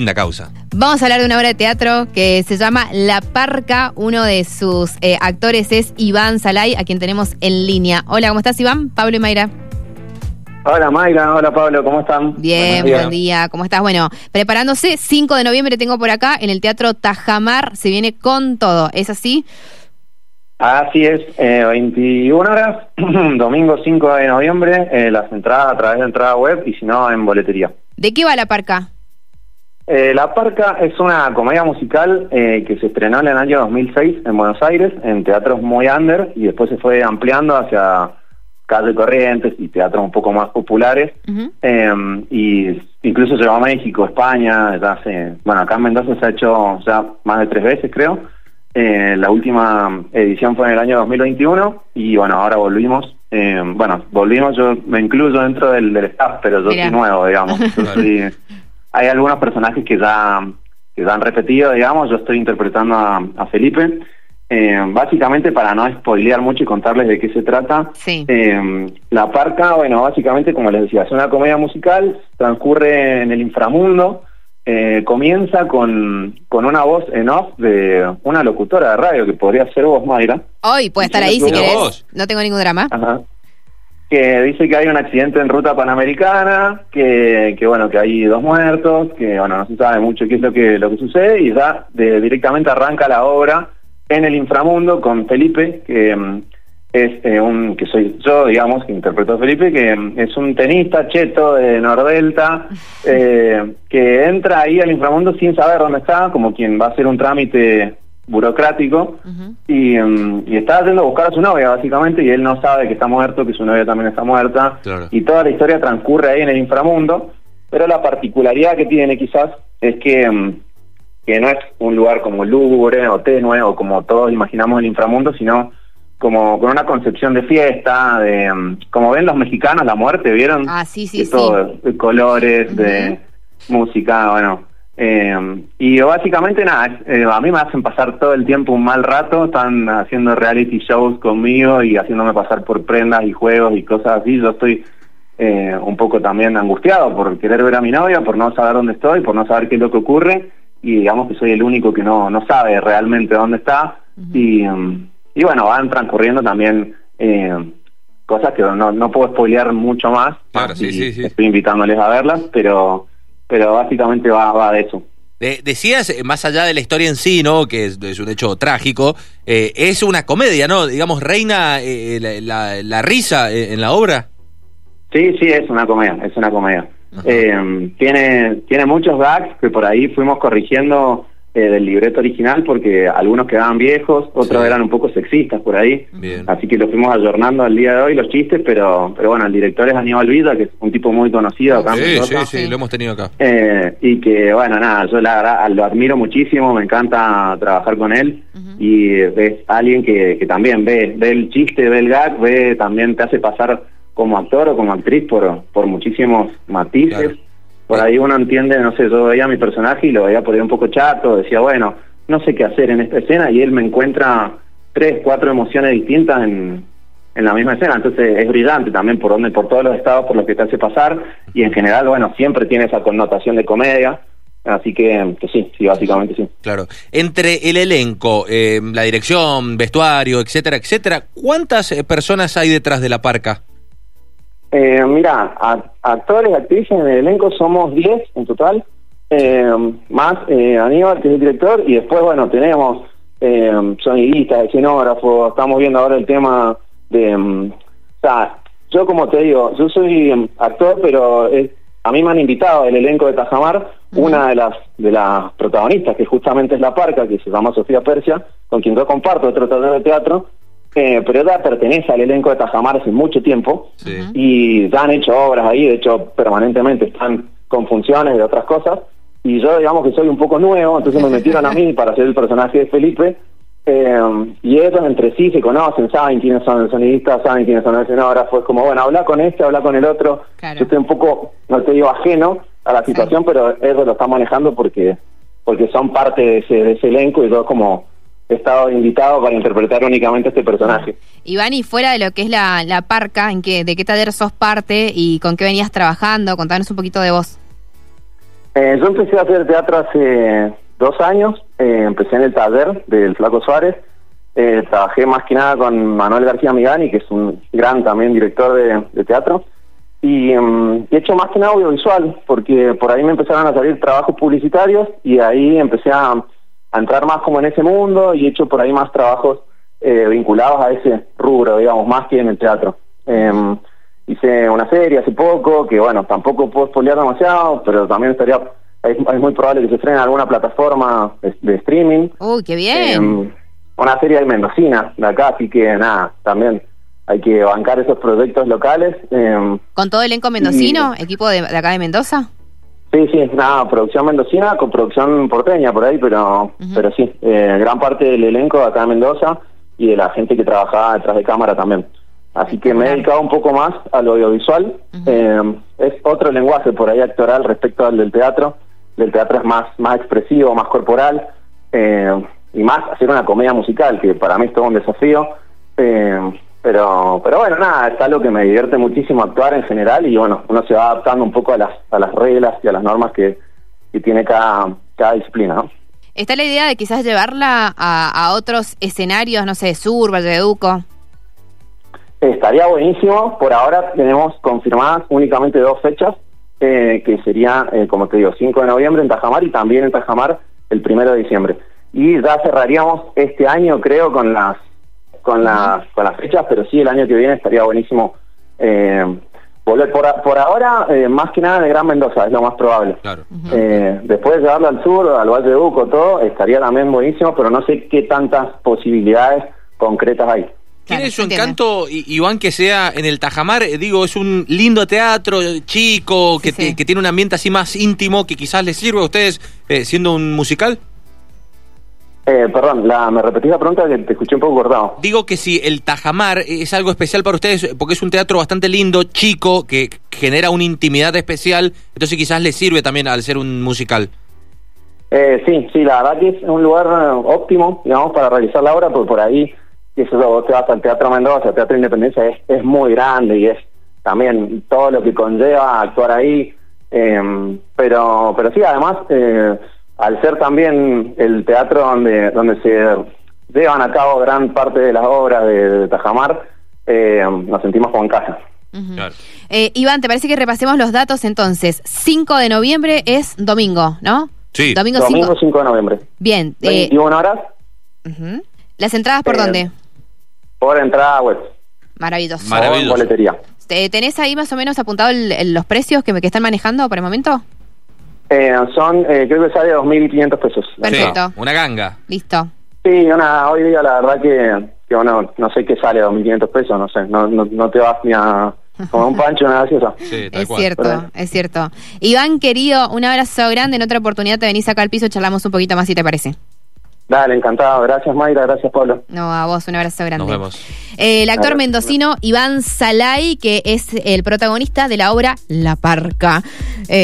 Linda causa. Vamos a hablar de una obra de teatro que se llama La Parca. Uno de sus eh, actores es Iván Salay, a quien tenemos en línea. Hola, ¿cómo estás, Iván? Pablo y Mayra. Hola Mayra, hola Pablo, ¿cómo están? Bien, buen día. ¿Cómo estás? Bueno, preparándose, 5 de noviembre tengo por acá en el Teatro Tajamar. Se viene con todo. ¿Es así? Así es, eh, 21 horas, domingo 5 de noviembre, eh, las entradas a través de entrada web y si no en boletería. ¿De qué va La Parca? Eh, La Parca es una comedia musical eh, que se estrenó en el año 2006 en Buenos Aires, en teatros muy under, y después se fue ampliando hacia Calle Corrientes y teatros un poco más populares. Eh, y incluso llegó a México, España, ya hace, bueno, acá en Mendoza se ha hecho ya más de tres veces, creo. Eh, la última edición fue en el año 2021 y bueno, ahora volvimos. Eh, bueno, volvimos, yo me incluyo dentro del, del staff, pero yo soy nuevo, digamos. Yo soy- hay algunos personajes que ya, que ya han repetido, digamos. Yo estoy interpretando a, a Felipe. Eh, básicamente, para no spoilear mucho y contarles de qué se trata, Sí. eh, la parca, bueno, básicamente, como les decía, es una comedia musical, transcurre en el inframundo, eh, comienza con, con una voz en off de una locutora de radio, que podría ser vos, Mayra, Hoy puede estar ahí si querés. No tengo ningún drama. Ajá. Que dice que hay un accidente en ruta panamericana, que, que bueno, que hay dos muertos, que bueno, no se sabe mucho qué es lo que, lo que sucede, y ya de- directamente arranca la obra en el inframundo con Felipe, que mm, es eh, un, que soy yo, digamos, que interpreto a Felipe, que mm, es un tenista cheto de Nordelta, eh, que entra ahí al inframundo sin saber dónde está, como quien va a hacer un trámite burocrático, y, mm, y está yendo a buscar a su novia, básicamente, y él no sabe que está muerto, que su novia también está muerta, Claro. y toda la historia transcurre ahí en el inframundo, pero la particularidad que tiene quizás es que, mm, que no es un lugar como lúgubre o tenue, o como todos imaginamos el inframundo, sino como con una concepción de fiesta, de mm, como ven los mexicanos, la muerte, ¿vieron? Ah, sí, sí, de sí. todo, de colores, de música, bueno. Eh, y básicamente nada, eh, a mí me hacen pasar todo el tiempo un mal rato, están haciendo reality shows conmigo y haciéndome pasar por prendas y juegos y cosas así. Yo estoy eh, un poco también angustiado por querer ver a mi novia, por no saber dónde estoy, por no saber qué es lo que ocurre y digamos que soy el único que no, no sabe realmente dónde está. y, mm, y bueno, van transcurriendo también eh, cosas que no, no puedo spoilear mucho más. Claro, sí, y sí, sí. Estoy invitándoles a verlas, pero pero básicamente va, va de eso. De- decías, eh, más allá de la historia en sí, ¿no? Que es, es un hecho trágico, eh, es una comedia, ¿no? Digamos, reina eh, la, la- la risa eh, en la obra. Sí, sí, es una comedia, es una comedia. Eh, tiene, tiene muchos gags que por ahí fuimos corrigiendo eh, del libreto original porque algunos quedaban viejos, otros Sí. eran un poco sexistas por ahí. Bien. Así que lo fuimos ayornando al día de hoy los chistes, pero pero bueno, el director es Aníbal Villa, que es un tipo muy conocido acá en Sí, sí, sí, lo hemos tenido acá. Eh, y que bueno, nada, yo la verdad lo admiro muchísimo, me encanta trabajar con él y es alguien que, que también ve, ve el chiste, ve el gag, ve también te hace pasar como actor o como actriz por, por muchísimos matices. Claro. Por ahí uno entiende, no sé, yo veía a mi personaje y lo veía por ahí un poco chato, decía, bueno, no sé qué hacer en esta escena y él me encuentra tres, cuatro emociones distintas en, en la misma escena, entonces es brillante también por donde, por todos los estados por los que te hace pasar y en general, bueno, siempre tiene esa connotación de comedia, así que, que sí, sí, básicamente sí. Claro. Entre el elenco, eh, la dirección, vestuario, etcétera, etcétera, ¿cuántas eh, personas hay detrás de la parca? Eh, mira, actores, actrices en el elenco somos 10 en total, eh, más eh, Aníbal, que es el director, y después, bueno, tenemos eh, sonidistas, escenógrafos, estamos viendo ahora el tema de... mm, o sea, yo como te digo, yo soy mm, actor, pero es- a mí me han invitado el elenco de Tajamar, una de las de las protagonistas, que justamente es La Parca, que se llama Sofía Persia, con quien yo comparto otro taller de teatro, eh, pero ella pertenece al elenco de Tajamar hace mucho tiempo Sí. y ya han hecho obras ahí, de hecho permanentemente están con funciones de otras cosas, y yo digamos que soy un poco nuevo, entonces me metieron a mí para hacer el personaje de Felipe, eh, y ellos entre sí se conocen, saben quiénes son los sonidistas, saben quiénes son los escenógrafos, como bueno, habla con este, habla con el otro, Claro. yo estoy un poco, no te digo ajeno a la situación, pero ellos lo están manejando porque porque son parte de ese, de ese elenco y yo como he estado invitado para interpretar únicamente este personaje. Iván, y fuera de lo que es la, la parca, ¿en qué, ¿de qué taller sos parte y con qué venías trabajando? Contanos un poquito de vos. Eh, yo empecé a hacer teatro hace dos años, eh, empecé en el taller del Flaco Suárez, eh, trabajé más que nada con Manuel García Migani, que es un gran también director de, de teatro, y mm, he hecho más que nada audiovisual, porque por ahí me empezaron a salir trabajos publicitarios y ahí empecé a, a entrar más como en ese mundo y he hecho por ahí más trabajos eh, vinculados a ese rubro, digamos, más que en el teatro. Em, hice una serie hace poco, que bueno, tampoco puedo spoilear demasiado, pero también estaría, es, es muy probable que se estrene en alguna plataforma de, de streaming. Uy, qué bien. Em, una serie de mendocina de acá, así que nada, también hay que bancar esos proyectos locales. em, ¿Con todo elenco mendocino, equipo de, de acá de Mendoza? Sí, sí, nada, producción mendocina con producción porteña por ahí, pero pero sí, eh, gran parte del elenco de acá de Mendoza y de la gente que trabajaba detrás de cámara también. Así que me he dedicado un poco más al audiovisual. Eh, es otro lenguaje por ahí actoral respecto al del teatro. El teatro es más, más expresivo, más corporal eh, y más hacer una comedia musical, que para mí es todo un desafío. Eh, pero pero bueno, nada, es algo que me divierte muchísimo actuar en general y bueno, uno se va adaptando un poco a las, a las reglas y a las normas que, que tiene cada, cada disciplina, ¿no? ¿Está la idea de quizás llevarla a, a otros escenarios, no sé, Sur, Valleduco? Estaría buenísimo. Por ahora tenemos confirmadas únicamente dos fechas, eh, que sería, eh, como te digo, 5 de noviembre en Tajamar y también en Tajamar el 1 de diciembre. Y ya cerraríamos este año, creo, con las con las con las fechas, pero sí, el año que viene estaría buenísimo eh, volver. Por, a- por ahora, eh, más que nada de Gran Mendoza, es lo más probable. Claro. Eh, después de llevarlo al sur, al Valle de Uco, todo, estaría también buenísimo, pero no sé qué tantas posibilidades concretas hay. Tiene Claro, su encanto, Iván, que sea en el Tajamar, eh, digo, es un lindo teatro chico, que, Sí, te- sí. que tiene un ambiente así más íntimo, que quizás les sirve a ustedes eh, siendo un musical. Eh, perdón, la, me repetí la pregunta que te escuché un poco cortado. Digo que si el Tajamar es algo especial para ustedes, porque es un teatro bastante lindo, chico, que genera una intimidad especial, entonces quizás les sirve también al ser un musical. Eh, sí, sí, la verdad que es un lugar eh, óptimo, digamos, para realizar la obra, porque por ahí, que eso, vos te vas al Teatro Mendoza, al Teatro Independencia, es, es muy grande y es también todo lo que conlleva actuar ahí. eh, pero, pero sí, además, eh, al ser también el teatro donde, donde se llevan a cabo gran parte de las obras de, de Tajamar, eh, nos sentimos como en casa. Claro. Eh, Iván, ¿te parece que repasemos los datos entonces? 5 de noviembre es domingo, ¿no? Sí. Domingo Domingo 5. 5 de noviembre. Bien. eh, 21 horas ujú. ¿Las entradas por Eh, dónde? por entrada web. Maravilloso. Mar- Maravilloso. Boletería. ¿Te- ¿Tenés ahí más o menos apuntado el- el- los precios que, me- que están manejando por el momento? Eh, son, eh, creo que sale 2.500 pesos. Perfecto. Sí, una ganga. Listo. Sí, una, hoy día la verdad que, que bueno, no sé qué sale 2.500 pesos, no sé, no, no, no te vas ni a como un pancho una gaseosa. Sí, tal Es cual. cierto, es cierto. Iván, querido, un abrazo grande. En otra oportunidad te venís acá al piso, charlamos un poquito más si te parece. Dale, encantado. Gracias Mayra, gracias Pablo. No, a vos, un abrazo grande. Nos vemos. Eh, el actor mendocino Iván Salay, que es el protagonista de la obra La Parca. Eh,